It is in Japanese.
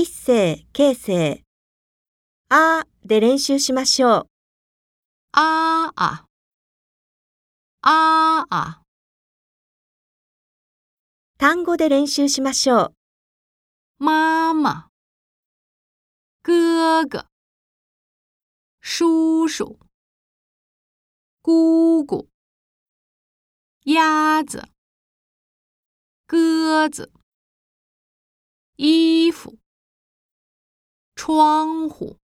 一世、形成。あーで練習しましょう。ああ、ああ、単語で練習しましょう。妈妈、哥哥、叔叔、姑姑、鸭子、鸽子、衣服、窗户。